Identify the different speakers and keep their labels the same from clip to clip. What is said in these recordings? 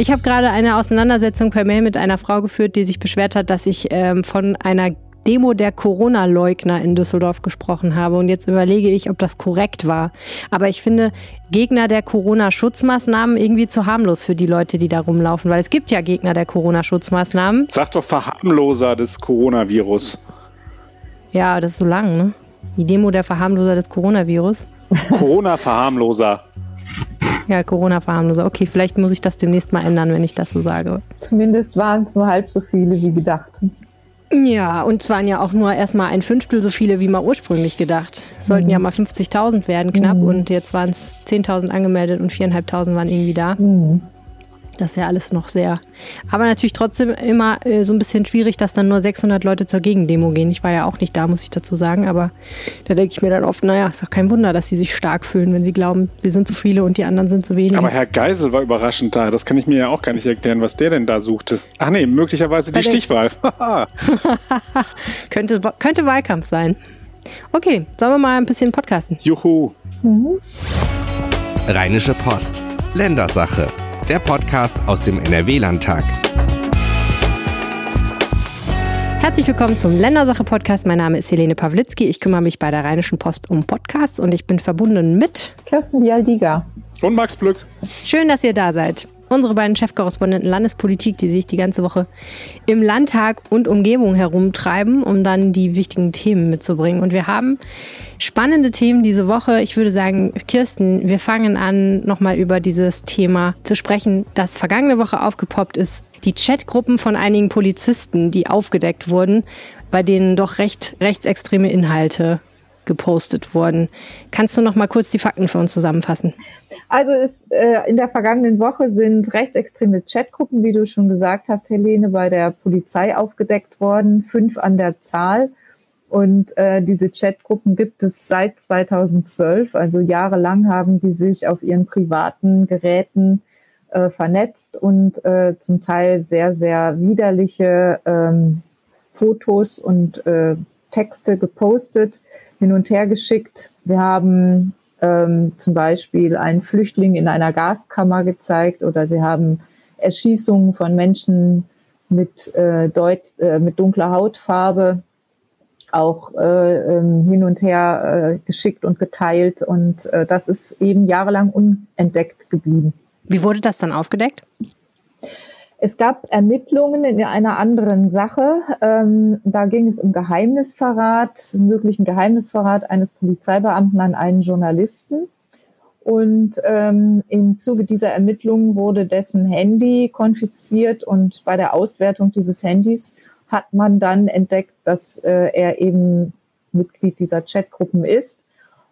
Speaker 1: Ich habe gerade eine Auseinandersetzung per Mail mit einer Frau geführt, die sich beschwert hat, dass ich ähm, von einer Demo der Corona-Leugner in Düsseldorf gesprochen habe. Und jetzt überlege ich, ob das korrekt war. Aber ich finde Gegner der Corona-Schutzmaßnahmen irgendwie zu harmlos für die Leute, die da rumlaufen. Weil es gibt ja Gegner der Corona-Schutzmaßnahmen.
Speaker 2: Sag doch Verharmloser des Coronavirus.
Speaker 1: Ja, das ist so lang, ne? Die Demo der Verharmloser des Coronavirus.
Speaker 2: Corona-Verharmloser.
Speaker 1: Ja, Corona-Verharmloser. Okay, vielleicht muss ich das demnächst mal ändern, wenn ich das so sage.
Speaker 3: Zumindest waren es nur halb so viele wie gedacht.
Speaker 1: Ja, und es waren ja auch nur erstmal ein Fünftel so viele, wie mal ursprünglich gedacht. Es sollten mhm. ja mal 50.000 werden knapp mhm. und jetzt waren es 10.000 angemeldet und 4.500 waren irgendwie da. Mhm. Das ist ja alles noch sehr. Aber natürlich trotzdem immer äh, so ein bisschen schwierig, dass dann nur 600 Leute zur Gegendemo gehen. Ich war ja auch nicht da, muss ich dazu sagen. Aber da denke ich mir dann oft, naja, ist doch kein Wunder, dass sie sich stark fühlen, wenn sie glauben, sie sind zu viele und die anderen sind zu wenige.
Speaker 2: Aber Herr Geisel war überraschend da. Das kann ich mir ja auch gar nicht erklären, was der denn da suchte. Ach nee, möglicherweise die Stichwahl.
Speaker 1: könnte, könnte Wahlkampf sein. Okay, sollen wir mal ein bisschen podcasten?
Speaker 2: Juhu. Mhm.
Speaker 4: Rheinische Post. Ländersache der Podcast aus dem NRW-Landtag.
Speaker 1: Herzlich willkommen zum Ländersache-Podcast. Mein Name ist Helene Pawlitzki. Ich kümmere mich bei der Rheinischen Post um Podcasts und ich bin verbunden mit
Speaker 3: Kirsten Bialdiga
Speaker 2: und Max Blück.
Speaker 1: Schön, dass ihr da seid unsere beiden Chefkorrespondenten Landespolitik, die sich die ganze Woche im Landtag und Umgebung herumtreiben, um dann die wichtigen Themen mitzubringen. Und wir haben spannende Themen diese Woche. Ich würde sagen, Kirsten, wir fangen an, nochmal über dieses Thema zu sprechen, das vergangene Woche aufgepoppt ist. Die Chatgruppen von einigen Polizisten, die aufgedeckt wurden, bei denen doch recht rechtsextreme Inhalte gepostet wurden. Kannst du noch mal kurz die Fakten für uns zusammenfassen?
Speaker 3: Also ist, äh, in der vergangenen Woche sind rechtsextreme Chatgruppen, wie du schon gesagt hast, Helene, bei der Polizei aufgedeckt worden, fünf an der Zahl. Und äh, diese Chatgruppen gibt es seit 2012, also jahrelang haben die sich auf ihren privaten Geräten äh, vernetzt und äh, zum Teil sehr, sehr widerliche ähm, Fotos und äh, Texte gepostet, hin und her geschickt. Wir haben ähm, zum Beispiel einen Flüchtling in einer Gaskammer gezeigt oder sie haben Erschießungen von Menschen mit, äh, deut äh, mit dunkler Hautfarbe auch äh, ähm, hin und her äh, geschickt und geteilt. Und äh, das ist eben jahrelang unentdeckt geblieben.
Speaker 1: Wie wurde das dann aufgedeckt?
Speaker 3: Es gab Ermittlungen in einer anderen Sache. Ähm, da ging es um Geheimnisverrat, möglichen Geheimnisverrat eines Polizeibeamten an einen Journalisten. Und ähm, im Zuge dieser Ermittlungen wurde dessen Handy konfisziert und bei der Auswertung dieses Handys hat man dann entdeckt, dass äh, er eben Mitglied dieser Chatgruppen ist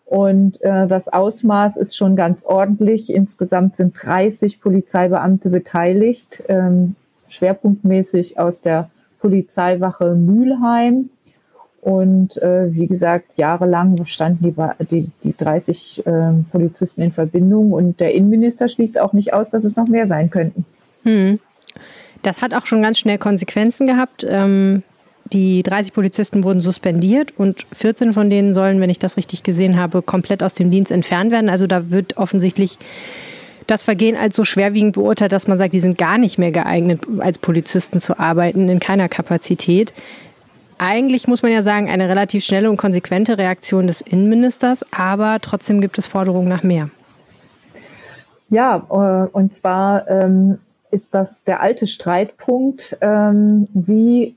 Speaker 3: und äh, das Ausmaß ist schon ganz ordentlich. Insgesamt sind 30 Polizeibeamte beteiligt, ähm, schwerpunktmäßig aus der Polizeiwache Mülheim. Und äh, wie gesagt, jahrelang standen die, die, die 30 äh, Polizisten in Verbindung. Und der Innenminister schließt auch nicht aus, dass es noch mehr sein könnten. Hm.
Speaker 1: Das hat auch schon ganz schnell Konsequenzen gehabt. Ähm, die 30 Polizisten wurden suspendiert und 14 von denen sollen, wenn ich das richtig gesehen habe, komplett aus dem Dienst entfernt werden. Also da wird offensichtlich das Vergehen als so schwerwiegend beurteilt, dass man sagt, die sind gar nicht mehr geeignet, als Polizisten zu arbeiten, in keiner Kapazität. Eigentlich muss man ja sagen, eine relativ schnelle und konsequente Reaktion des Innenministers, aber trotzdem gibt es Forderungen nach mehr.
Speaker 3: Ja, äh, und zwar ähm, ist das der alte Streitpunkt, ähm, wie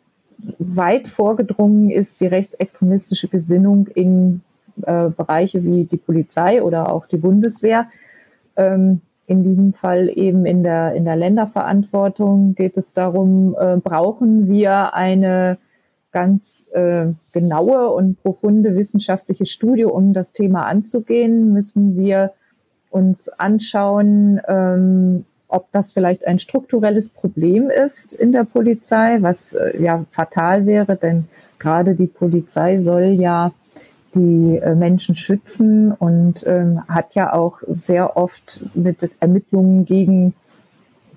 Speaker 3: weit vorgedrungen ist die rechtsextremistische Gesinnung in äh, Bereiche wie die Polizei oder auch die Bundeswehr. Ähm, in diesem Fall eben in der, in der Länderverantwortung geht es darum, äh, brauchen wir eine ganz äh, genaue und profunde wissenschaftliche Studie, um das Thema anzugehen, müssen wir uns anschauen, ähm, ob das vielleicht ein strukturelles Problem ist in der Polizei, was äh, ja fatal wäre, denn gerade die Polizei soll ja die äh, Menschen schützen und ähm, hat ja auch sehr oft mit Ermittlungen gegen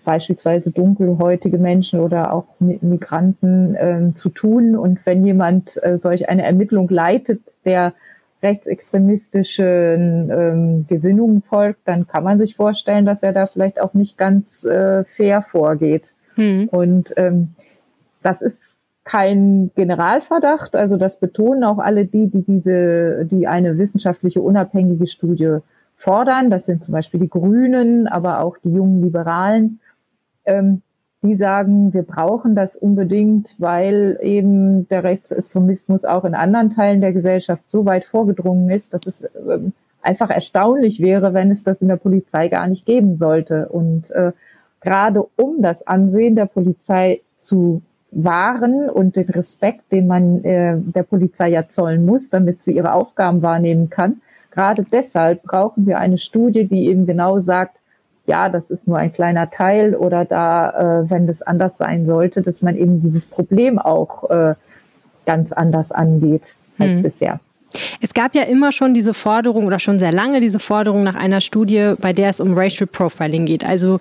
Speaker 3: beispielsweise dunkelhäutige Menschen oder auch Migranten äh, zu tun. Und wenn jemand äh, solch eine Ermittlung leitet, der rechtsextremistischen ähm, Gesinnungen folgt, dann kann man sich vorstellen, dass er da vielleicht auch nicht ganz äh, fair vorgeht. Hm. Und ähm, das ist kein Generalverdacht, also das betonen auch alle die, die diese, die eine wissenschaftliche unabhängige Studie fordern. Das sind zum Beispiel die Grünen, aber auch die jungen Liberalen. Ähm, die sagen, wir brauchen das unbedingt, weil eben der Rechtsextremismus auch in anderen Teilen der Gesellschaft so weit vorgedrungen ist, dass es ähm, einfach erstaunlich wäre, wenn es das in der Polizei gar nicht geben sollte. Und äh, gerade um das Ansehen der Polizei zu wahren und den Respekt, den man äh, der Polizei ja zollen muss, damit sie ihre Aufgaben wahrnehmen kann, gerade deshalb brauchen wir eine Studie, die eben genau sagt, ja, das ist nur ein kleiner Teil oder da, äh, wenn das anders sein sollte, dass man eben dieses Problem auch äh, ganz anders angeht als hm. bisher.
Speaker 1: Es gab ja immer schon diese Forderung oder schon sehr lange diese Forderung nach einer Studie, bei der es um Racial Profiling geht. Also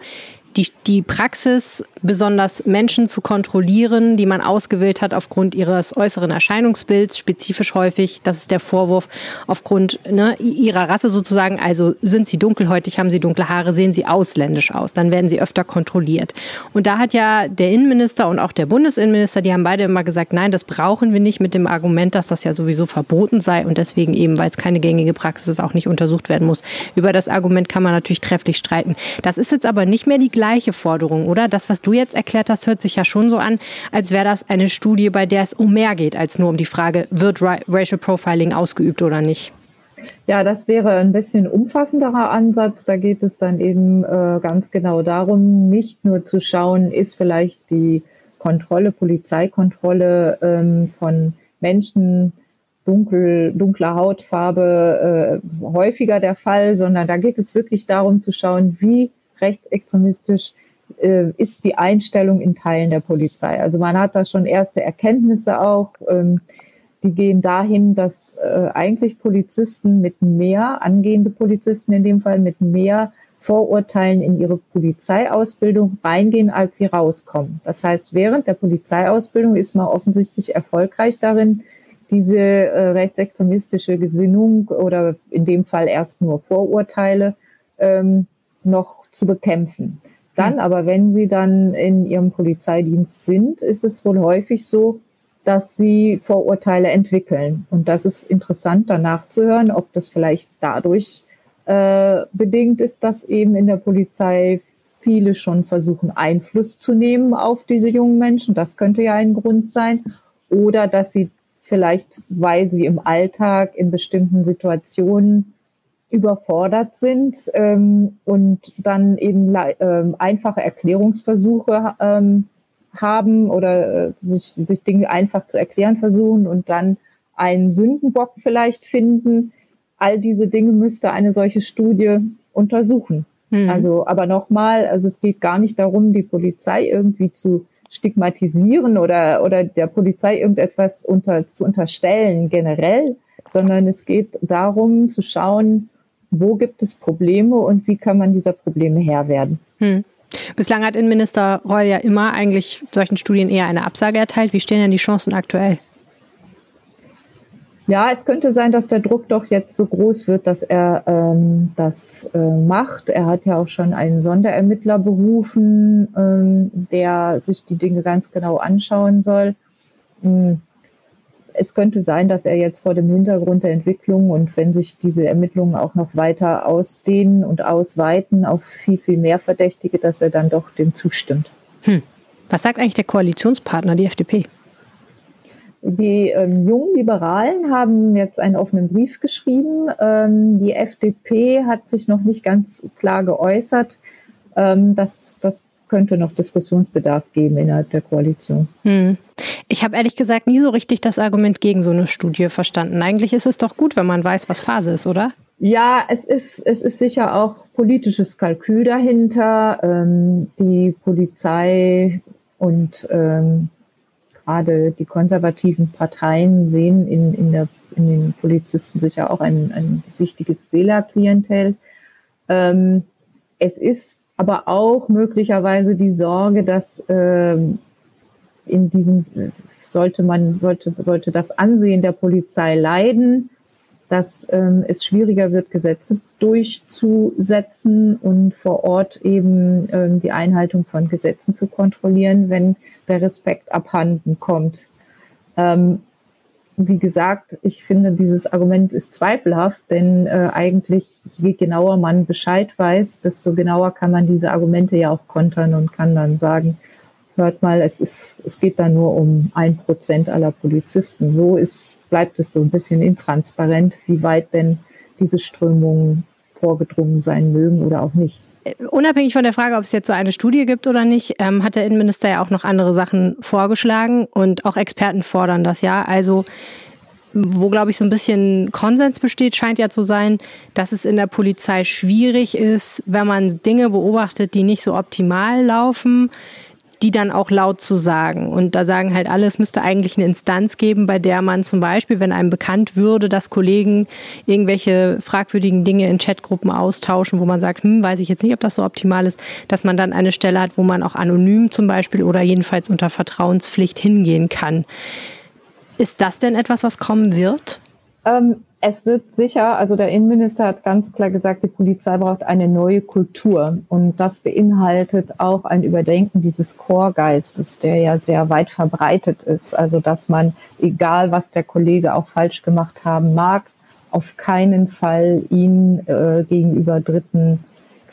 Speaker 1: die, die Praxis, besonders Menschen zu kontrollieren, die man ausgewählt hat aufgrund ihres äußeren Erscheinungsbilds, spezifisch häufig, das ist der Vorwurf, aufgrund ne, ihrer Rasse sozusagen, also sind sie dunkelhäutig, haben sie dunkle Haare, sehen sie ausländisch aus, dann werden sie öfter kontrolliert. Und da hat ja der Innenminister und auch der Bundesinnenminister, die haben beide immer gesagt, nein, das brauchen wir nicht mit dem Argument, dass das ja sowieso verboten sei und deswegen eben, weil es keine gängige Praxis ist, auch nicht untersucht werden muss. Über das Argument kann man natürlich trefflich streiten. Das ist jetzt aber nicht mehr die gleiche Forderung, oder? Das, was du jetzt erklärt hast, hört sich ja schon so an, als wäre das eine Studie, bei der es um mehr geht als nur um die Frage, wird Racial Profiling ausgeübt oder nicht?
Speaker 3: Ja, das wäre ein bisschen umfassenderer Ansatz. Da geht es dann eben äh, ganz genau darum, nicht nur zu schauen, ist vielleicht die Kontrolle, Polizeikontrolle ähm, von Menschen dunkel, dunkler Hautfarbe äh, häufiger der Fall, sondern da geht es wirklich darum zu schauen, wie rechtsextremistisch äh, ist die Einstellung in Teilen der Polizei. Also man hat da schon erste Erkenntnisse auch. Ähm, die gehen dahin, dass äh, eigentlich Polizisten mit mehr, angehende Polizisten in dem Fall, mit mehr Vorurteilen in ihre Polizeiausbildung reingehen, als sie rauskommen. Das heißt, während der Polizeiausbildung ist man offensichtlich erfolgreich darin, diese äh, rechtsextremistische Gesinnung oder in dem Fall erst nur Vorurteile ähm, noch zu bekämpfen. Dann aber, wenn sie dann in ihrem Polizeidienst sind, ist es wohl häufig so, dass sie Vorurteile entwickeln. Und das ist interessant, danach zu hören, ob das vielleicht dadurch äh, bedingt ist, dass eben in der Polizei viele schon versuchen, Einfluss zu nehmen auf diese jungen Menschen. Das könnte ja ein Grund sein. Oder dass sie vielleicht, weil sie im Alltag in bestimmten Situationen überfordert sind ähm, und dann eben ähm, einfache Erklärungsversuche ähm, haben oder äh, sich, sich Dinge einfach zu erklären versuchen und dann einen Sündenbock vielleicht finden. All diese Dinge müsste eine solche Studie untersuchen. Mhm. Also, aber nochmal, also es geht gar nicht darum, die Polizei irgendwie zu stigmatisieren oder, oder der Polizei irgendetwas unter, zu unterstellen generell, sondern es geht darum zu schauen, wo gibt es Probleme und wie kann man dieser Probleme Herr werden. Hm.
Speaker 1: Bislang hat Innenminister Reul ja immer eigentlich solchen Studien eher eine Absage erteilt. Wie stehen denn die Chancen aktuell?
Speaker 3: Ja, es könnte sein, dass der Druck doch jetzt so groß wird, dass er ähm, das äh, macht. Er hat ja auch schon einen Sonderermittler berufen, ähm, der sich die Dinge ganz genau anschauen soll. Hm es könnte sein, dass er jetzt vor dem Hintergrund der Entwicklung und wenn sich diese Ermittlungen auch noch weiter ausdehnen und ausweiten auf viel, viel mehr Verdächtige, dass er dann doch dem zustimmt. Hm.
Speaker 1: Was sagt eigentlich der Koalitionspartner, die FDP?
Speaker 3: Die ähm, jungen Liberalen haben jetzt einen offenen Brief geschrieben. Ähm, die FDP hat sich noch nicht ganz klar geäußert. Ähm, das, das könnte noch Diskussionsbedarf geben innerhalb der Koalition. Hm.
Speaker 1: Ich habe ehrlich gesagt nie so richtig das Argument gegen so eine Studie verstanden. Eigentlich ist es doch gut, wenn man weiß, was Phase ist, oder?
Speaker 3: Ja, es ist, es ist sicher auch politisches Kalkül dahinter. Ähm, die Polizei und ähm, gerade die konservativen Parteien sehen in, in, der, in den Polizisten sicher auch ein, ein wichtiges Wählerklientel. Ähm, es ist aber auch möglicherweise die Sorge, dass ähm, in diesem sollte man sollte sollte das Ansehen der Polizei leiden, dass ähm, es schwieriger wird, Gesetze durchzusetzen und vor Ort eben ähm, die Einhaltung von Gesetzen zu kontrollieren, wenn der Respekt abhanden kommt. Ähm, wie gesagt, ich finde, dieses Argument ist zweifelhaft, denn äh, eigentlich, je genauer man Bescheid weiß, desto genauer kann man diese Argumente ja auch kontern und kann dann sagen, hört mal, es, ist, es geht da nur um ein Prozent aller Polizisten. So ist, bleibt es so ein bisschen intransparent, wie weit denn diese Strömungen vorgedrungen sein mögen oder auch nicht.
Speaker 1: Unabhängig von der Frage, ob es jetzt so eine Studie gibt oder nicht, ähm, hat der Innenminister ja auch noch andere Sachen vorgeschlagen und auch Experten fordern das ja. Also wo, glaube ich, so ein bisschen Konsens besteht, scheint ja zu sein, dass es in der Polizei schwierig ist, wenn man Dinge beobachtet, die nicht so optimal laufen, die dann auch laut zu sagen. Und da sagen halt alle, es müsste eigentlich eine Instanz geben, bei der man zum Beispiel, wenn einem bekannt würde, dass Kollegen irgendwelche fragwürdigen Dinge in Chatgruppen austauschen, wo man sagt, hm, weiß ich jetzt nicht, ob das so optimal ist, dass man dann eine Stelle hat, wo man auch anonym zum Beispiel oder jedenfalls unter Vertrauenspflicht hingehen kann. Ist das denn etwas, was kommen wird?
Speaker 3: Ähm, es wird sicher, also der Innenminister hat ganz klar gesagt, die Polizei braucht eine neue Kultur. Und das beinhaltet auch ein Überdenken dieses Chorgeistes, der ja sehr weit verbreitet ist. Also, dass man, egal was der Kollege auch falsch gemacht haben mag, auf keinen Fall ihn äh, gegenüber Dritten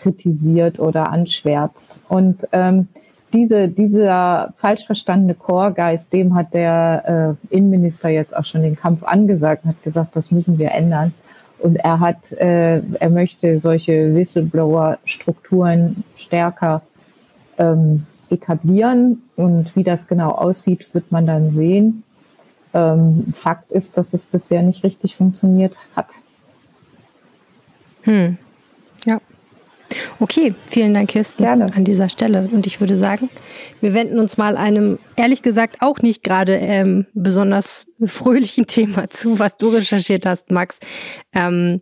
Speaker 3: kritisiert oder anschwärzt. Und ähm, diese, dieser falsch verstandene Chorgeist, dem hat der äh, Innenminister jetzt auch schon den Kampf angesagt hat gesagt, das müssen wir ändern. Und er hat, äh, er möchte solche Whistleblower-Strukturen stärker ähm, etablieren. Und wie das genau aussieht, wird man dann sehen. Ähm, Fakt ist, dass es bisher nicht richtig funktioniert hat.
Speaker 1: Hm. Okay, vielen Dank, Kirsten, Gerne. an dieser Stelle. Und ich würde sagen, wir wenden uns mal einem, ehrlich gesagt, auch nicht gerade ähm, besonders fröhlichen Thema zu, was du recherchiert hast, Max. Ähm,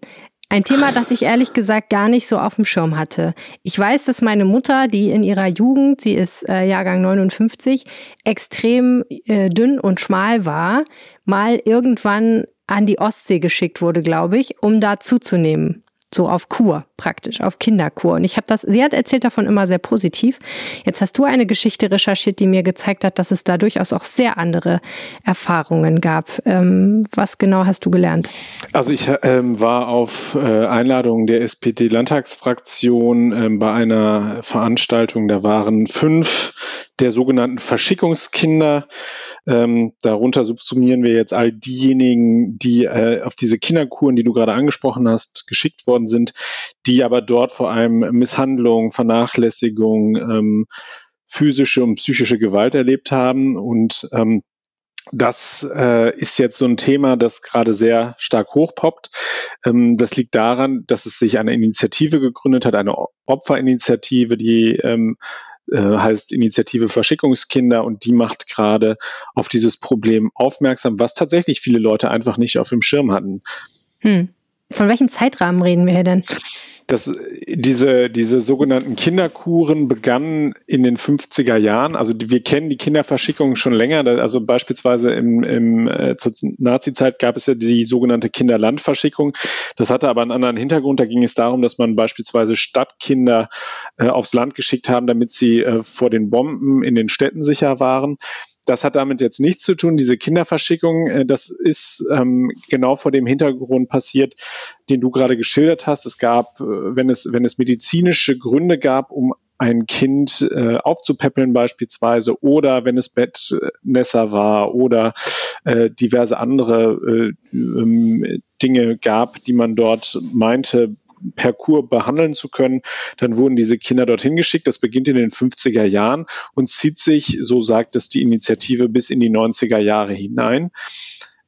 Speaker 1: ein Thema, das ich ehrlich gesagt gar nicht so auf dem Schirm hatte. Ich weiß, dass meine Mutter, die in ihrer Jugend, sie ist äh, Jahrgang 59, extrem äh, dünn und schmal war, mal irgendwann an die Ostsee geschickt wurde, glaube ich, um da zuzunehmen so auf Kur praktisch, auf Kinderkur. Und ich habe das, sie hat erzählt davon immer sehr positiv. Jetzt hast du eine Geschichte recherchiert, die mir gezeigt hat, dass es da durchaus auch sehr andere Erfahrungen gab. Ähm, was genau hast du gelernt?
Speaker 2: Also ich ähm, war auf äh, Einladung der SPD-Landtagsfraktion ähm, bei einer Veranstaltung, da waren fünf der sogenannten Verschickungskinder ähm, darunter subsumieren wir jetzt all diejenigen, die äh, auf diese Kinderkuren, die du gerade angesprochen hast, geschickt worden sind, die aber dort vor allem Misshandlung, Vernachlässigung, ähm, physische und psychische Gewalt erlebt haben. Und ähm, das äh, ist jetzt so ein Thema, das gerade sehr stark hochpoppt. Ähm, das liegt daran, dass es sich eine Initiative gegründet hat, eine Opferinitiative, die ähm, äh, heißt Initiative Verschickungskinder und die macht gerade auf dieses Problem aufmerksam, was tatsächlich viele Leute einfach nicht auf dem Schirm hatten.
Speaker 1: Hm. Von welchem Zeitrahmen reden wir hier denn?
Speaker 2: Das, diese, diese sogenannten Kinderkuren begannen in den 50er Jahren. Also wir kennen die Kinderverschickung schon länger. Also beispielsweise im, im, äh, zur Nazi-Zeit gab es ja die sogenannte Kinderlandverschickung. Das hatte aber einen anderen Hintergrund. Da ging es darum, dass man beispielsweise Stadtkinder äh, aufs Land geschickt haben, damit sie äh, vor den Bomben in den Städten sicher waren. Das hat damit jetzt nichts zu tun. Diese Kinderverschickung, äh, das ist ähm, genau vor dem Hintergrund passiert, den du gerade geschildert hast. Es gab, äh, wenn es, wenn es medizinische Gründe gab, um ein Kind äh, aufzupäppeln beispielsweise oder wenn es Bettnässer war oder äh, diverse andere äh, ähm, Dinge gab, die man dort meinte, per Kur behandeln zu können. Dann wurden diese Kinder dorthin geschickt. Das beginnt in den 50er Jahren und zieht sich, so sagt es die Initiative, bis in die 90er Jahre hinein.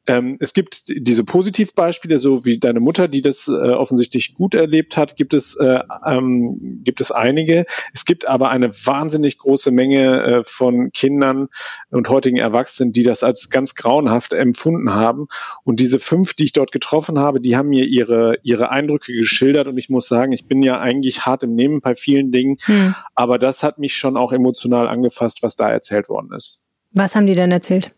Speaker 2: Ähm, es gibt diese Positivbeispiele, so wie deine Mutter, die das äh, offensichtlich gut erlebt hat, gibt es, äh, ähm, gibt es einige. Es gibt aber eine wahnsinnig große Menge äh, von Kindern und heutigen Erwachsenen, die das als ganz grauenhaft empfunden haben. Und diese fünf, die ich dort getroffen habe, die haben mir ihre, ihre Eindrücke geschildert. Und ich muss sagen, ich bin ja eigentlich hart im Nehmen bei vielen Dingen, hm. aber das hat mich schon auch emotional angefasst, was da erzählt worden ist.
Speaker 1: Was haben die denn erzählt?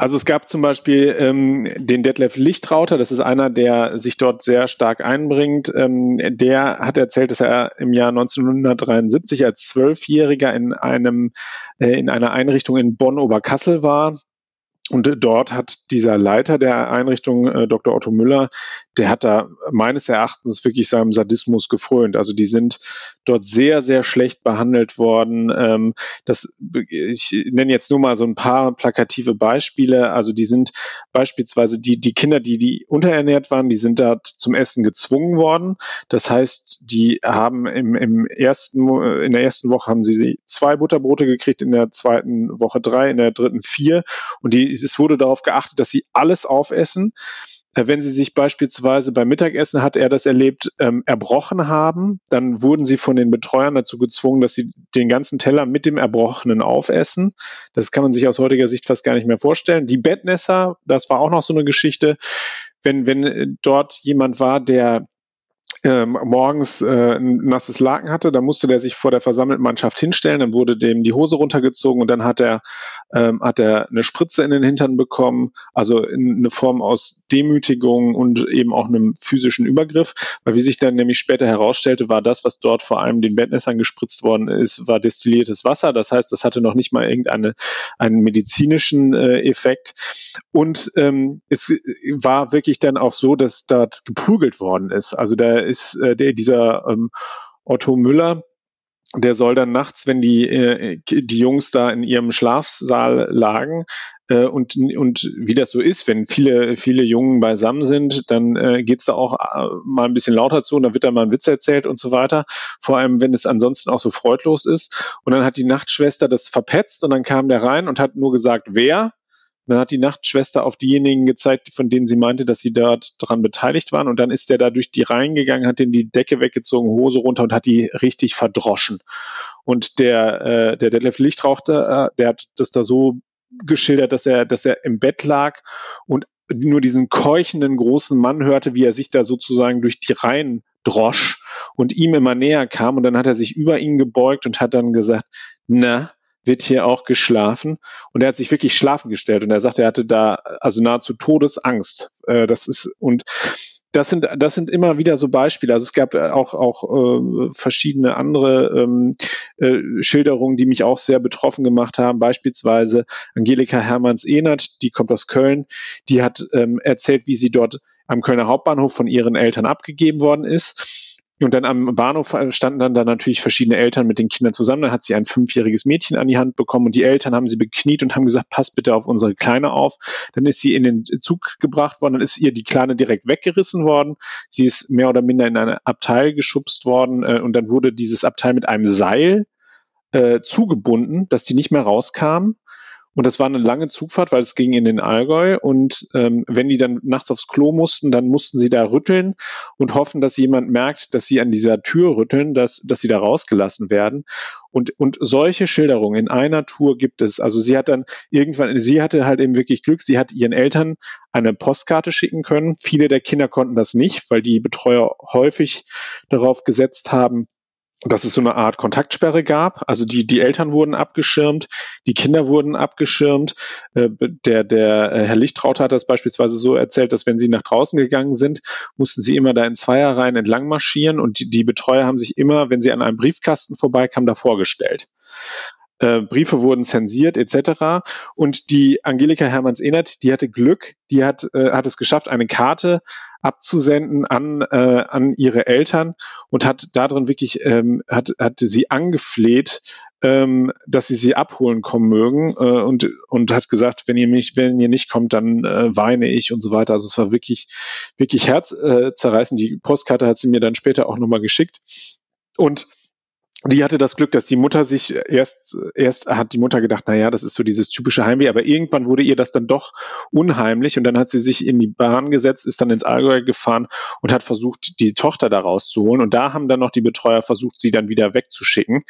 Speaker 2: Also es gab zum Beispiel ähm, den Detlef Lichtrauter, das ist einer, der sich dort sehr stark einbringt. Ähm, der hat erzählt, dass er im Jahr 1973 als Zwölfjähriger in einem äh, in einer Einrichtung in Bonn-Oberkassel war und dort hat dieser Leiter der Einrichtung, äh, Dr. Otto Müller, der hat da meines Erachtens wirklich seinem Sadismus gefrönt. Also die sind dort sehr, sehr schlecht behandelt worden. Ähm, das, ich nenne jetzt nur mal so ein paar plakative Beispiele. Also die sind beispielsweise die, die Kinder, die, die unterernährt waren, die sind dort zum Essen gezwungen worden. Das heißt, die haben im, im ersten, in der ersten Woche haben sie zwei Butterbrote gekriegt, in der zweiten Woche drei, in der dritten vier. Und die es wurde darauf geachtet, dass sie alles aufessen. Äh, wenn sie sich beispielsweise beim Mittagessen, hat er das erlebt, ähm, erbrochen haben, dann wurden sie von den Betreuern dazu gezwungen, dass sie den ganzen Teller mit dem Erbrochenen aufessen. Das kann man sich aus heutiger Sicht fast gar nicht mehr vorstellen. Die Bettnässer, das war auch noch so eine Geschichte. Wenn, wenn dort jemand war, der ähm, morgens äh, ein nasses Laken hatte, dann musste der sich vor der versammelten Mannschaft hinstellen, dann wurde dem die Hose runtergezogen und dann hat er, ähm, hat er eine Spritze in den Hintern bekommen, also in eine Form aus Demütigung und eben auch einem physischen Übergriff, weil wie sich dann nämlich später herausstellte, war das, was dort vor allem den Bettnässern gespritzt worden ist, war destilliertes Wasser, das heißt, das hatte noch nicht mal irgendeinen einen medizinischen äh, Effekt. Und ähm, es war wirklich dann auch so, dass dort geprügelt worden ist, also da ist äh, der, dieser ähm, Otto Müller, der soll dann nachts, wenn die, äh, die Jungs da in ihrem Schlafsaal lagen, äh, und, und wie das so ist, wenn viele, viele Jungen beisammen sind, dann äh, geht's da auch äh, mal ein bisschen lauter zu und dann wird da mal ein Witz erzählt und so weiter. Vor allem, wenn es ansonsten auch so freudlos ist. Und dann hat die Nachtschwester das verpetzt und dann kam der rein und hat nur gesagt, wer? Dann hat die Nachtschwester auf diejenigen gezeigt, von denen sie meinte, dass sie dort dran beteiligt waren. Und dann ist der da durch die Reihen gegangen, hat den die Decke weggezogen, Hose runter und hat die richtig verdroschen. Und der, äh, der Detlef Lichtrauchter, äh, der hat das da so geschildert, dass er, dass er im Bett lag und nur diesen keuchenden großen Mann hörte, wie er sich da sozusagen durch die Reihen drosch und ihm immer näher kam. Und dann hat er sich über ihn gebeugt und hat dann gesagt, na, wird hier auch geschlafen. Und er hat sich wirklich schlafen gestellt und er sagt, er hatte da also nahezu Todesangst. Äh, das ist, und das sind, das sind immer wieder so Beispiele. Also es gab auch, auch äh, verschiedene andere ähm, äh, Schilderungen, die mich auch sehr betroffen gemacht haben. Beispielsweise Angelika Hermanns-Ehnert, die kommt aus Köln, die hat ähm, erzählt, wie sie dort am Kölner Hauptbahnhof von ihren Eltern abgegeben worden ist und dann am Bahnhof standen dann da natürlich verschiedene Eltern mit den Kindern zusammen. Dann hat sie ein fünfjähriges Mädchen an die Hand bekommen und die Eltern haben sie bekniet und haben gesagt, pass bitte auf unsere Kleine auf. Dann ist sie in den Zug gebracht worden, dann ist ihr die Kleine direkt weggerissen worden. Sie ist mehr oder minder in ein Abteil geschubst worden äh, und dann wurde dieses Abteil mit einem Seil äh, zugebunden, dass die nicht mehr rauskam. Und das war eine lange Zugfahrt, weil es ging in den Allgäu. Und ähm, wenn die dann nachts aufs Klo mussten, dann mussten sie da rütteln und hoffen, dass jemand merkt, dass sie an dieser Tür rütteln, dass, dass sie da rausgelassen werden. Und, und solche Schilderungen in einer Tour gibt es. Also sie hat dann irgendwann, sie hatte halt eben wirklich Glück. Sie hat ihren Eltern eine Postkarte schicken können. Viele der Kinder konnten das nicht, weil die Betreuer häufig darauf gesetzt haben, dass es so eine Art Kontaktsperre gab. Also die, die Eltern wurden abgeschirmt, die Kinder wurden abgeschirmt. Äh, der, der äh, Herr Lichtraut hat das beispielsweise so erzählt, dass wenn sie nach draußen gegangen sind, mussten sie immer da in Zweierreihen entlang marschieren und die, die Betreuer haben sich immer, wenn sie an einem Briefkasten vorbeikamen, da vorgestellt. Äh, Briefe wurden zensiert etc. Und die Angelika Hermanns-Ehnert, die hatte Glück, die hat, äh, hat es geschafft, eine Karte abzusenden an, äh, an ihre Eltern und hat darin wirklich, ähm, hat, hatte sie angefleht, ähm, dass sie sie abholen kommen mögen äh, und, und hat gesagt, wenn ihr mich, wenn ihr nicht kommt, dann äh, weine ich und so weiter. Also es war wirklich, wirklich herzzerreißend. Die Postkarte hat sie mir dann später auch nochmal geschickt. Und die hatte das Glück, dass die Mutter sich erst, erst hat die Mutter gedacht, na ja, das ist so dieses typische Heimweh, aber irgendwann wurde ihr das dann doch unheimlich und dann hat sie sich in die Bahn gesetzt, ist dann ins Allgäu gefahren und hat versucht, die Tochter da rauszuholen. Und da haben dann noch die Betreuer versucht, sie dann wieder wegzuschicken.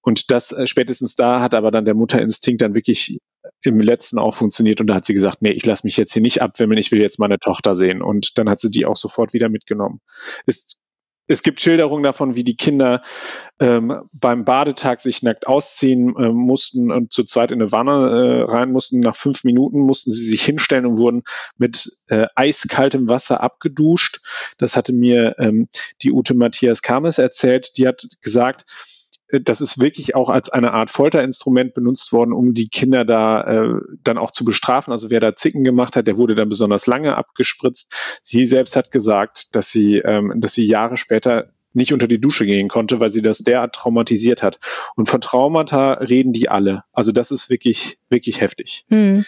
Speaker 2: Und das äh, spätestens da hat aber dann der Mutterinstinkt dann wirklich im letzten auch funktioniert und da hat sie gesagt, nee, ich lasse mich jetzt hier nicht abwimmeln, ich will jetzt meine Tochter sehen. Und dann hat sie die auch sofort wieder mitgenommen. Ist es gibt Schilderungen davon, wie die Kinder ähm, beim Badetag sich nackt ausziehen äh, mussten und zu zweit in eine Wanne äh, rein mussten. Nach fünf Minuten mussten sie sich hinstellen und wurden mit äh, eiskaltem Wasser abgeduscht. Das hatte mir ähm, die Ute Matthias Kames erzählt. Die hat gesagt, das ist wirklich auch als eine Art Folterinstrument benutzt worden, um die Kinder da äh, dann auch zu bestrafen. Also wer da Zicken gemacht hat, der wurde dann besonders lange abgespritzt. Sie selbst hat gesagt, dass sie, ähm, dass sie Jahre später nicht unter die Dusche gehen konnte, weil sie das derart traumatisiert hat. Und von Traumata reden die alle. Also das ist wirklich, wirklich heftig. Hm.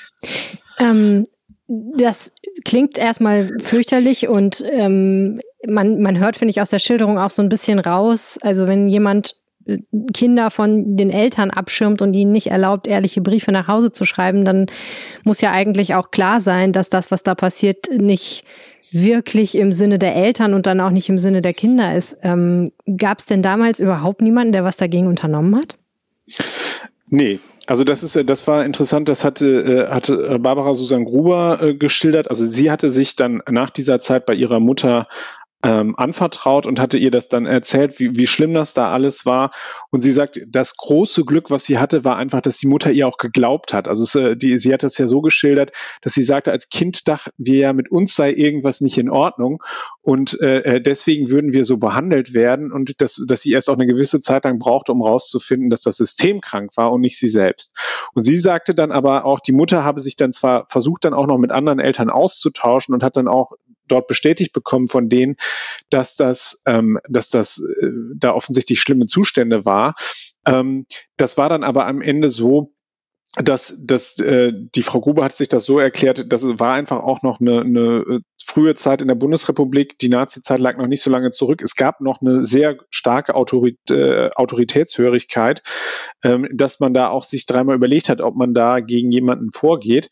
Speaker 1: Ähm, das klingt erstmal fürchterlich und ähm, man, man hört, finde ich, aus der Schilderung auch so ein bisschen raus. Also wenn jemand Kinder von den Eltern abschirmt und ihnen nicht erlaubt, ehrliche Briefe nach Hause zu schreiben, dann muss ja eigentlich auch klar sein, dass das, was da passiert, nicht wirklich im Sinne der Eltern und dann auch nicht im Sinne der Kinder ist. Ähm, Gab es denn damals überhaupt niemanden, der was dagegen unternommen hat?
Speaker 2: Nee, also das ist, das war interessant. Das hatte, äh, hatte Barbara Susan Gruber äh, geschildert. Also sie hatte sich dann nach dieser Zeit bei ihrer Mutter ähm, anvertraut und hatte ihr das dann erzählt, wie, wie schlimm das da alles war. Und sie sagt, das große Glück, was sie hatte, war einfach, dass die Mutter ihr auch geglaubt hat. Also es, äh, die, sie hat das ja so geschildert, dass sie sagte, als Kind dachten wir ja, mit uns sei irgendwas nicht in Ordnung und äh, äh, deswegen würden wir so behandelt werden und dass, dass sie erst auch eine gewisse Zeit lang brauchte, um rauszufinden, dass das System krank war und nicht sie selbst. Und sie sagte dann aber auch, die Mutter habe sich dann zwar versucht, dann auch noch mit anderen Eltern auszutauschen und hat dann auch dort bestätigt bekommen von denen, dass das, ähm, dass das äh, da offensichtlich schlimme Zustände war. Ähm, das war dann aber am Ende so, dass, dass äh, die Frau Gruber hat sich das so erklärt, das war einfach auch noch eine, eine äh, frühe Zeit in der Bundesrepublik. Die Nazi-Zeit lag noch nicht so lange zurück. Es gab noch eine sehr starke Autorit äh, Autoritätshörigkeit, ähm, dass man da auch sich dreimal überlegt hat, ob man da gegen jemanden vorgeht.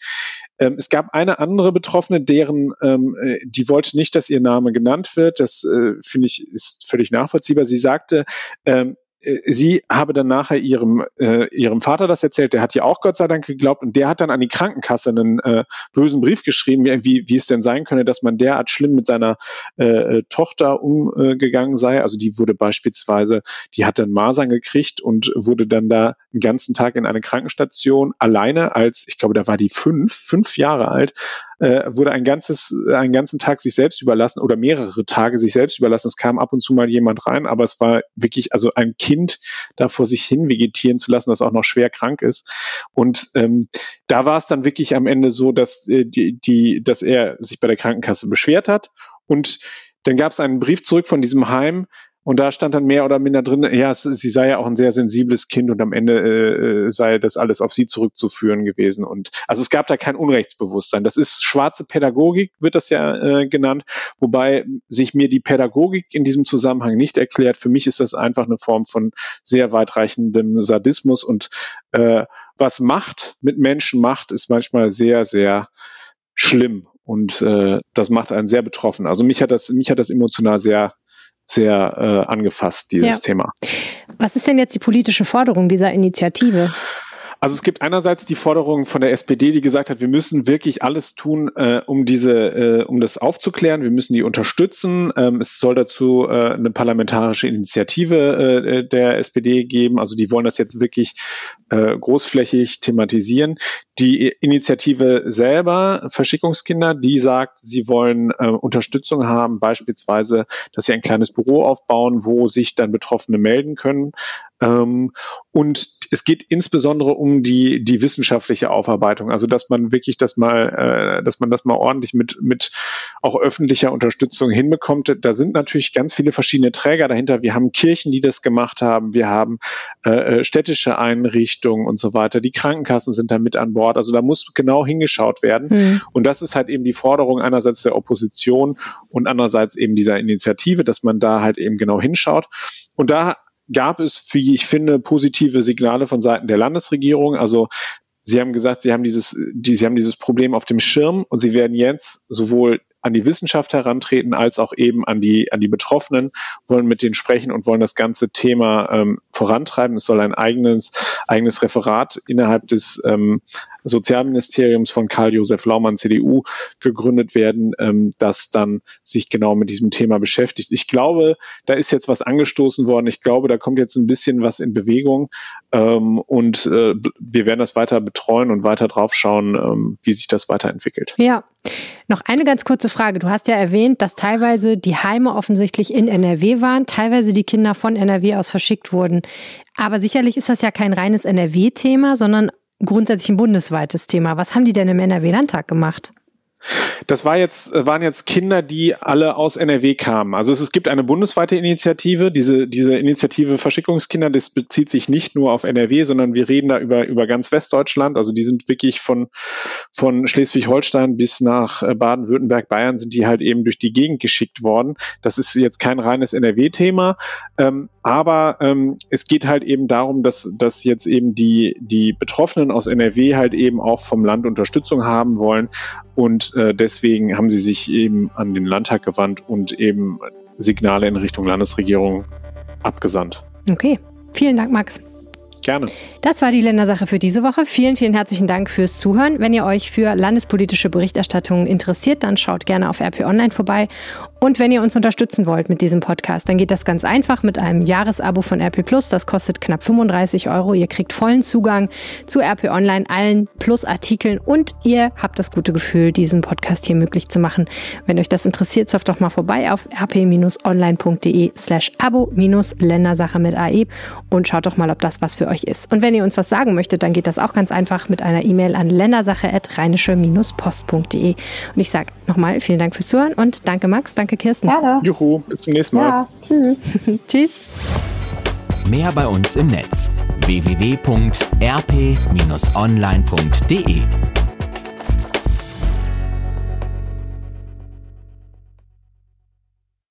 Speaker 2: Ähm, es gab eine andere Betroffene, deren, ähm, äh, die wollte nicht, dass ihr Name genannt wird. Das äh, finde ich ist völlig nachvollziehbar. Sie sagte, ähm, äh, sie habe dann nachher ihrem, äh, ihrem Vater das erzählt, der hat ja auch Gott sei Dank geglaubt und der hat dann an die Krankenkasse einen äh, bösen Brief geschrieben, wie, wie es denn sein könne, dass man derart schlimm mit seiner äh, Tochter umgegangen sei. Also die wurde beispielsweise, die hat dann Masern gekriegt und wurde dann da den ganzen Tag in eine Krankenstation alleine als, ich glaube, da war die fünf, fünf Jahre alt, äh, wurde ein ganzes, einen ganzen Tag sich selbst überlassen oder mehrere Tage sich selbst überlassen. Es kam ab und zu mal jemand rein, aber es war wirklich, also ein Kind da vor sich hin vegetieren zu lassen, das auch noch schwer krank ist. Und ähm, da war es dann wirklich am Ende so, dass äh, die, die, dass er sich bei der Krankenkasse beschwert hat und dann gab es einen Brief zurück von diesem Heim, und da stand dann mehr oder minder drin, ja, sie sei ja auch ein sehr sensibles Kind und am Ende äh, sei das alles auf sie zurückzuführen gewesen. Und also es gab da kein Unrechtsbewusstsein. Das ist schwarze Pädagogik, wird das ja äh, genannt, wobei sich mir die Pädagogik in diesem Zusammenhang nicht erklärt. Für mich ist das einfach eine Form von sehr weitreichendem Sadismus und äh, was Macht mit Menschen macht, ist manchmal sehr, sehr schlimm. Und äh, das macht einen sehr betroffen. Also mich hat das, mich hat das emotional sehr sehr äh, angefasst, dieses ja. Thema.
Speaker 1: Was ist denn jetzt die politische Forderung dieser Initiative?
Speaker 2: Also es gibt einerseits die Forderung von der SPD, die gesagt hat, wir müssen wirklich alles tun, äh, um diese, äh, um das aufzuklären. Wir müssen die unterstützen. Ähm, es soll dazu äh, eine parlamentarische Initiative äh, der SPD geben. Also die wollen das jetzt wirklich äh, großflächig thematisieren. Die Initiative selber, Verschickungskinder, die sagt, sie wollen äh, Unterstützung haben, beispielsweise, dass sie ein kleines Büro aufbauen, wo sich dann Betroffene melden können. Ähm, und es geht insbesondere um die, die wissenschaftliche Aufarbeitung, also dass man wirklich das mal, äh, dass man das mal ordentlich mit, mit auch öffentlicher Unterstützung hinbekommt. Da sind natürlich ganz viele verschiedene Träger dahinter. Wir haben Kirchen, die das gemacht haben, wir haben äh, äh städtische Einrichtungen und so weiter. Die Krankenkassen sind da mit an Bord. Also da muss genau hingeschaut werden. Mhm. Und das ist halt eben die Forderung einerseits der Opposition und andererseits eben dieser Initiative, dass man da halt eben genau hinschaut. Und da gab es, wie ich finde, positive Signale von Seiten der Landesregierung. Also Sie haben gesagt, Sie haben dieses, die, Sie haben dieses Problem auf dem Schirm und Sie werden jetzt sowohl an die Wissenschaft herantreten als auch eben an die an die Betroffenen, wollen mit denen sprechen und wollen das ganze Thema ähm, vorantreiben. Es soll ein eigenes eigenes Referat innerhalb des ähm, Sozialministeriums von Karl-Josef Laumann, CDU, gegründet werden, ähm, das dann sich genau mit diesem Thema beschäftigt. Ich glaube, da ist jetzt was angestoßen worden. Ich glaube, da kommt jetzt ein bisschen was in Bewegung ähm, und äh, wir werden das weiter betreuen und weiter drauf schauen, ähm, wie sich das weiterentwickelt.
Speaker 1: Ja. Noch eine ganz kurze Frage. Du hast ja erwähnt, dass teilweise die Heime offensichtlich in NRW waren, teilweise die Kinder von NRW aus verschickt wurden. Aber sicherlich ist das ja kein reines NRW-Thema, sondern grundsätzlich ein bundesweites Thema. Was haben die denn im NRW-Landtag gemacht?
Speaker 2: Das war jetzt, waren jetzt Kinder, die alle aus NRW kamen. Also es, es gibt eine bundesweite Initiative. Diese, diese Initiative Verschickungskinder, das bezieht sich nicht nur auf NRW, sondern wir reden da über, über ganz Westdeutschland. Also die sind wirklich von, von Schleswig-Holstein bis nach äh, Baden-Württemberg, Bayern sind die halt eben durch die Gegend geschickt worden. Das ist jetzt kein reines NRW-Thema. Ähm, aber ähm, es geht halt eben darum, dass, dass jetzt eben die, die Betroffenen aus NRW halt eben auch vom Land Unterstützung haben wollen. Und äh, deswegen haben sie sich eben an den Landtag gewandt und eben Signale in Richtung Landesregierung abgesandt.
Speaker 1: Okay, vielen Dank, Max.
Speaker 2: Gerne.
Speaker 1: Das war die Ländersache für diese Woche. Vielen, vielen herzlichen Dank fürs Zuhören. Wenn ihr euch für landespolitische Berichterstattung interessiert, dann schaut gerne auf RP Online vorbei. Und wenn ihr uns unterstützen wollt mit diesem Podcast, dann geht das ganz einfach mit einem Jahresabo von RP Plus. Das kostet knapp 35 Euro. Ihr kriegt vollen Zugang zu RP Online, allen Plus-Artikeln und ihr habt das gute Gefühl, diesen Podcast hier möglich zu machen. Wenn euch das interessiert, surft doch mal vorbei auf rp-online.de slash abo-ländersache mit AE und schaut doch mal, ob das was für euch ist. Und wenn ihr uns was sagen möchtet, dann geht das auch ganz einfach mit einer E-Mail an ländersache.rheinische-post.de. Und ich sage nochmal vielen Dank fürs Zuhören und danke Max, danke Kirsten.
Speaker 2: Gerne. Juhu, bis zum nächsten Mal. Ja, tschüss.
Speaker 1: tschüss.
Speaker 4: Mehr bei uns im Netz www.rp-online.de